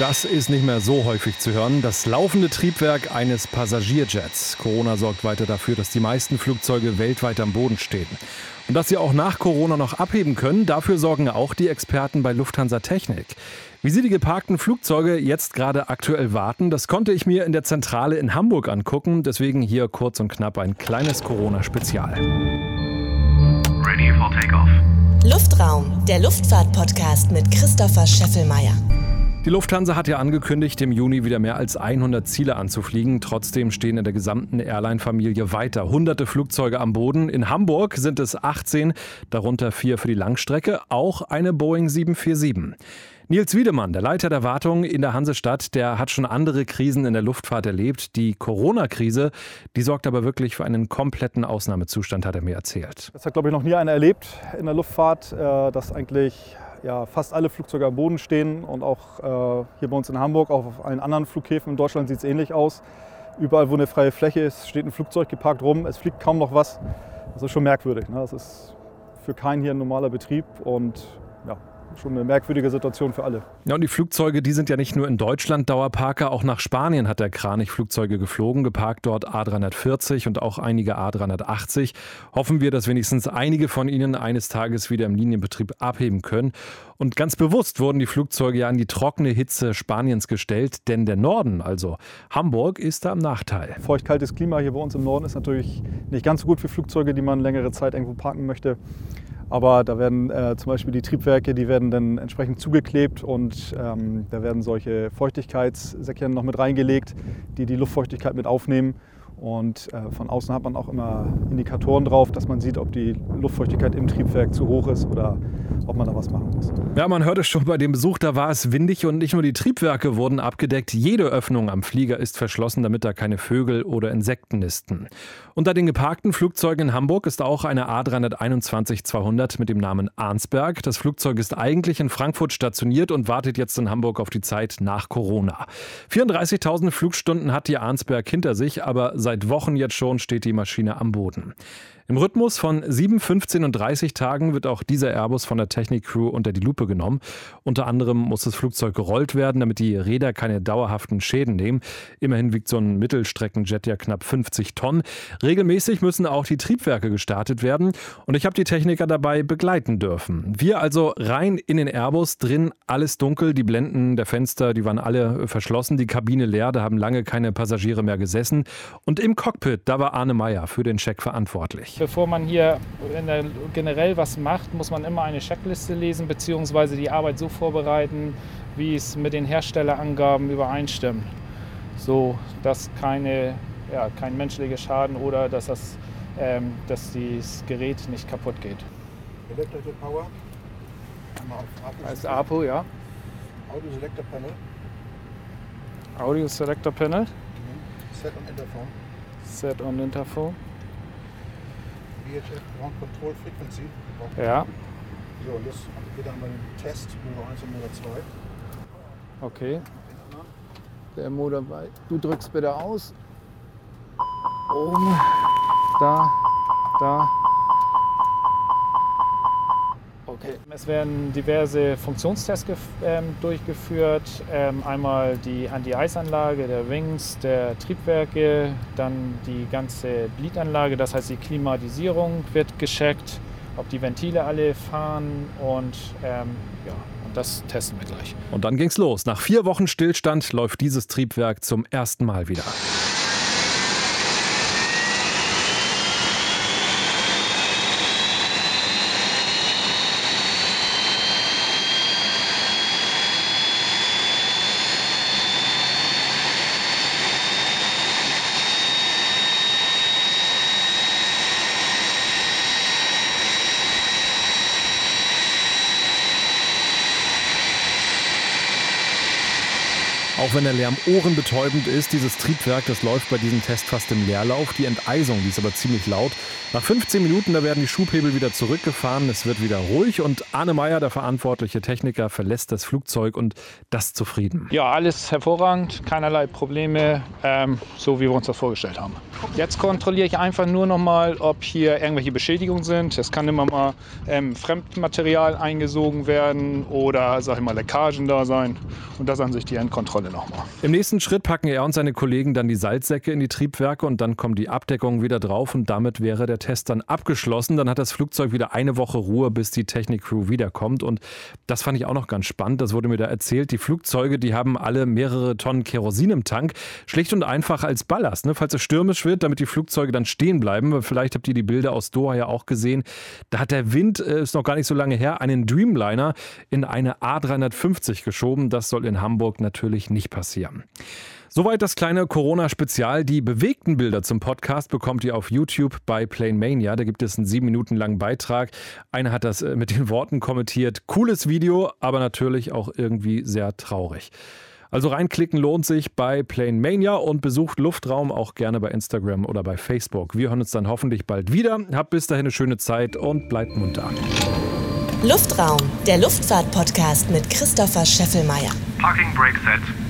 Das ist nicht mehr so häufig zu hören. Das laufende Triebwerk eines Passagierjets. Corona sorgt weiter dafür, dass die meisten Flugzeuge weltweit am Boden stehen. Und dass sie auch nach Corona noch abheben können, dafür sorgen auch die Experten bei Lufthansa Technik. Wie sie die geparkten Flugzeuge jetzt gerade aktuell warten, das konnte ich mir in der Zentrale in Hamburg angucken. Deswegen hier kurz und knapp ein kleines Corona-Spezial. Ready for takeoff. Luftraum, der Luftfahrt-Podcast mit Christopher Scheffelmeier. Die Lufthansa hat ja angekündigt, im Juni wieder mehr als 100 Ziele anzufliegen. Trotzdem stehen in der gesamten Airline-Familie weiter hunderte Flugzeuge am Boden. In Hamburg sind es 18, darunter vier für die Langstrecke, auch eine Boeing 747. Nils Wiedemann, der Leiter der Wartung in der Hansestadt, der hat schon andere Krisen in der Luftfahrt erlebt. Die Corona-Krise, die sorgt aber wirklich für einen kompletten Ausnahmezustand, hat er mir erzählt. Das hat, glaube ich, noch nie einer erlebt in der Luftfahrt, äh, dass eigentlich ja, fast alle Flugzeuge am Boden stehen und auch äh, hier bei uns in Hamburg, auch auf allen anderen Flughäfen in Deutschland sieht es ähnlich aus. Überall, wo eine freie Fläche ist, steht ein Flugzeug geparkt rum, es fliegt kaum noch was. Das ist schon merkwürdig. Ne? Das ist für keinen hier ein normaler Betrieb und ja, schon eine merkwürdige Situation für alle. Ja, und die Flugzeuge, die sind ja nicht nur in Deutschland Dauerparker, auch nach Spanien hat der Kranich Flugzeuge geflogen, geparkt dort A340 und auch einige A380. Hoffen wir, dass wenigstens einige von ihnen eines Tages wieder im Linienbetrieb abheben können. Und ganz bewusst wurden die Flugzeuge ja an die trockene Hitze Spaniens gestellt, denn der Norden, also Hamburg, ist da im Nachteil. Feucht-kaltes Klima hier bei uns im Norden ist natürlich nicht ganz so gut für Flugzeuge, die man längere Zeit irgendwo parken möchte. Aber da werden äh, zum Beispiel die Triebwerke, die werden dann entsprechend zugeklebt und ähm, da werden solche Feuchtigkeitssäckchen noch mit reingelegt, die die Luftfeuchtigkeit mit aufnehmen. Und äh, von außen hat man auch immer Indikatoren drauf, dass man sieht, ob die Luftfeuchtigkeit im Triebwerk zu hoch ist oder ob man da was machen muss. Ja, man hörte schon bei dem Besuch, da war es windig und nicht nur die Triebwerke wurden abgedeckt, jede Öffnung am Flieger ist verschlossen, damit da keine Vögel oder Insekten nisten. Unter den geparkten Flugzeugen in Hamburg ist auch eine A321-200 mit dem Namen Arnsberg. Das Flugzeug ist eigentlich in Frankfurt stationiert und wartet jetzt in Hamburg auf die Zeit nach Corona. 34.000 Flugstunden hat die Arnsberg hinter sich, aber seit Wochen jetzt schon steht die Maschine am Boden. Im Rhythmus von 7, 15 und 30 Tagen wird auch dieser Airbus von der Technik-Crew unter die Lupe genommen. Unter anderem muss das Flugzeug gerollt werden, damit die Räder keine dauerhaften Schäden nehmen. Immerhin wiegt so ein Mittelstreckenjet ja knapp 50 Tonnen. Regelmäßig müssen auch die Triebwerke gestartet werden und ich habe die Techniker dabei begleiten dürfen. Wir also rein in den Airbus, drin alles dunkel, die Blenden der Fenster, die waren alle verschlossen, die Kabine leer, da haben lange keine Passagiere mehr gesessen. Und im Cockpit, da war Arne Meyer für den Check verantwortlich. Bevor man hier generell was macht, muss man immer eine Checkliste lesen bzw. die Arbeit so vorbereiten, wie es mit den Herstellerangaben übereinstimmt. So dass keine, ja, kein menschlicher Schaden oder dass das, ähm, dass das Gerät nicht kaputt geht. Electrical Power. Einmal auf APO. Als APO, ja. Audio Selector Panel. Audio Selector Panel. Set on Interphone. Set on Interphone. VHF Ground Control Frequency. Ja, So, jetzt geht dann mal den Test Motor 1 und Motor 2. okay. Der Motor bei. Du drückst bitte aus. Oben. Da. Da. Okay. Es werden diverse Funktionstests ähm, durchgeführt. Ähm, einmal die Anti-Eis-Anlage der Wings, der Triebwerke, dann die ganze Bleed-Anlage, das heißt die Klimatisierung wird gescheckt, ob die Ventile alle fahren und ähm, ja, das testen wir gleich. Und dann ging's los. Nach vier Wochen Stillstand läuft dieses Triebwerk zum ersten Mal wieder. Auch wenn der Lärm ohrenbetäubend ist, dieses Triebwerk, das läuft bei diesem Test fast im Leerlauf. Die Enteisung, die ist aber ziemlich laut. Nach 15 Minuten, da werden die Schubhebel wieder zurückgefahren, es wird wieder ruhig und Arne Meyer, der verantwortliche Techniker, verlässt das Flugzeug und das zufrieden. Ja, alles hervorragend, keinerlei Probleme, ähm, so wie wir uns das vorgestellt haben. Jetzt kontrolliere ich einfach nur noch mal, ob hier irgendwelche Beschädigungen sind. Es kann immer mal ähm, Fremdmaterial eingesogen werden oder, sag ich mal, Leckagen da sein. Und das an sich die Endkontrolle nochmal. Im nächsten Schritt packen er und seine Kollegen dann die Salzsäcke in die Triebwerke und dann kommt die Abdeckung wieder drauf und damit wäre der Test dann abgeschlossen. Dann hat das Flugzeug wieder eine Woche Ruhe, bis die Technik-Crew wiederkommt. Und das fand ich auch noch ganz spannend. Das wurde mir da erzählt. Die Flugzeuge, die haben alle mehrere Tonnen Kerosin im Tank. Schlicht und einfach als Ballast. Ne? Falls es stürmisch wird, damit die Flugzeuge dann stehen bleiben. Vielleicht habt ihr die Bilder aus Doha ja auch gesehen. Da hat der Wind, äh, ist noch gar nicht so lange her, einen Dreamliner in eine A350 geschoben. Das soll in Hamburg natürlich nicht passieren. Soweit das kleine Corona-Spezial. Die bewegten Bilder zum Podcast bekommt ihr auf YouTube bei Plane Mania. Da gibt es einen sieben Minuten langen Beitrag. Einer hat das äh, mit den Worten kommentiert. Cooles Video, aber natürlich auch irgendwie sehr traurig. Also reinklicken lohnt sich bei Plane Mania und besucht Luftraum auch gerne bei Instagram oder bei Facebook. Wir hören uns dann hoffentlich bald wieder. Habt bis dahin eine schöne Zeit und bleibt munter. Luftraum, der Luftfahrt-Podcast mit Christopher Scheffelmeier. Parking brake set.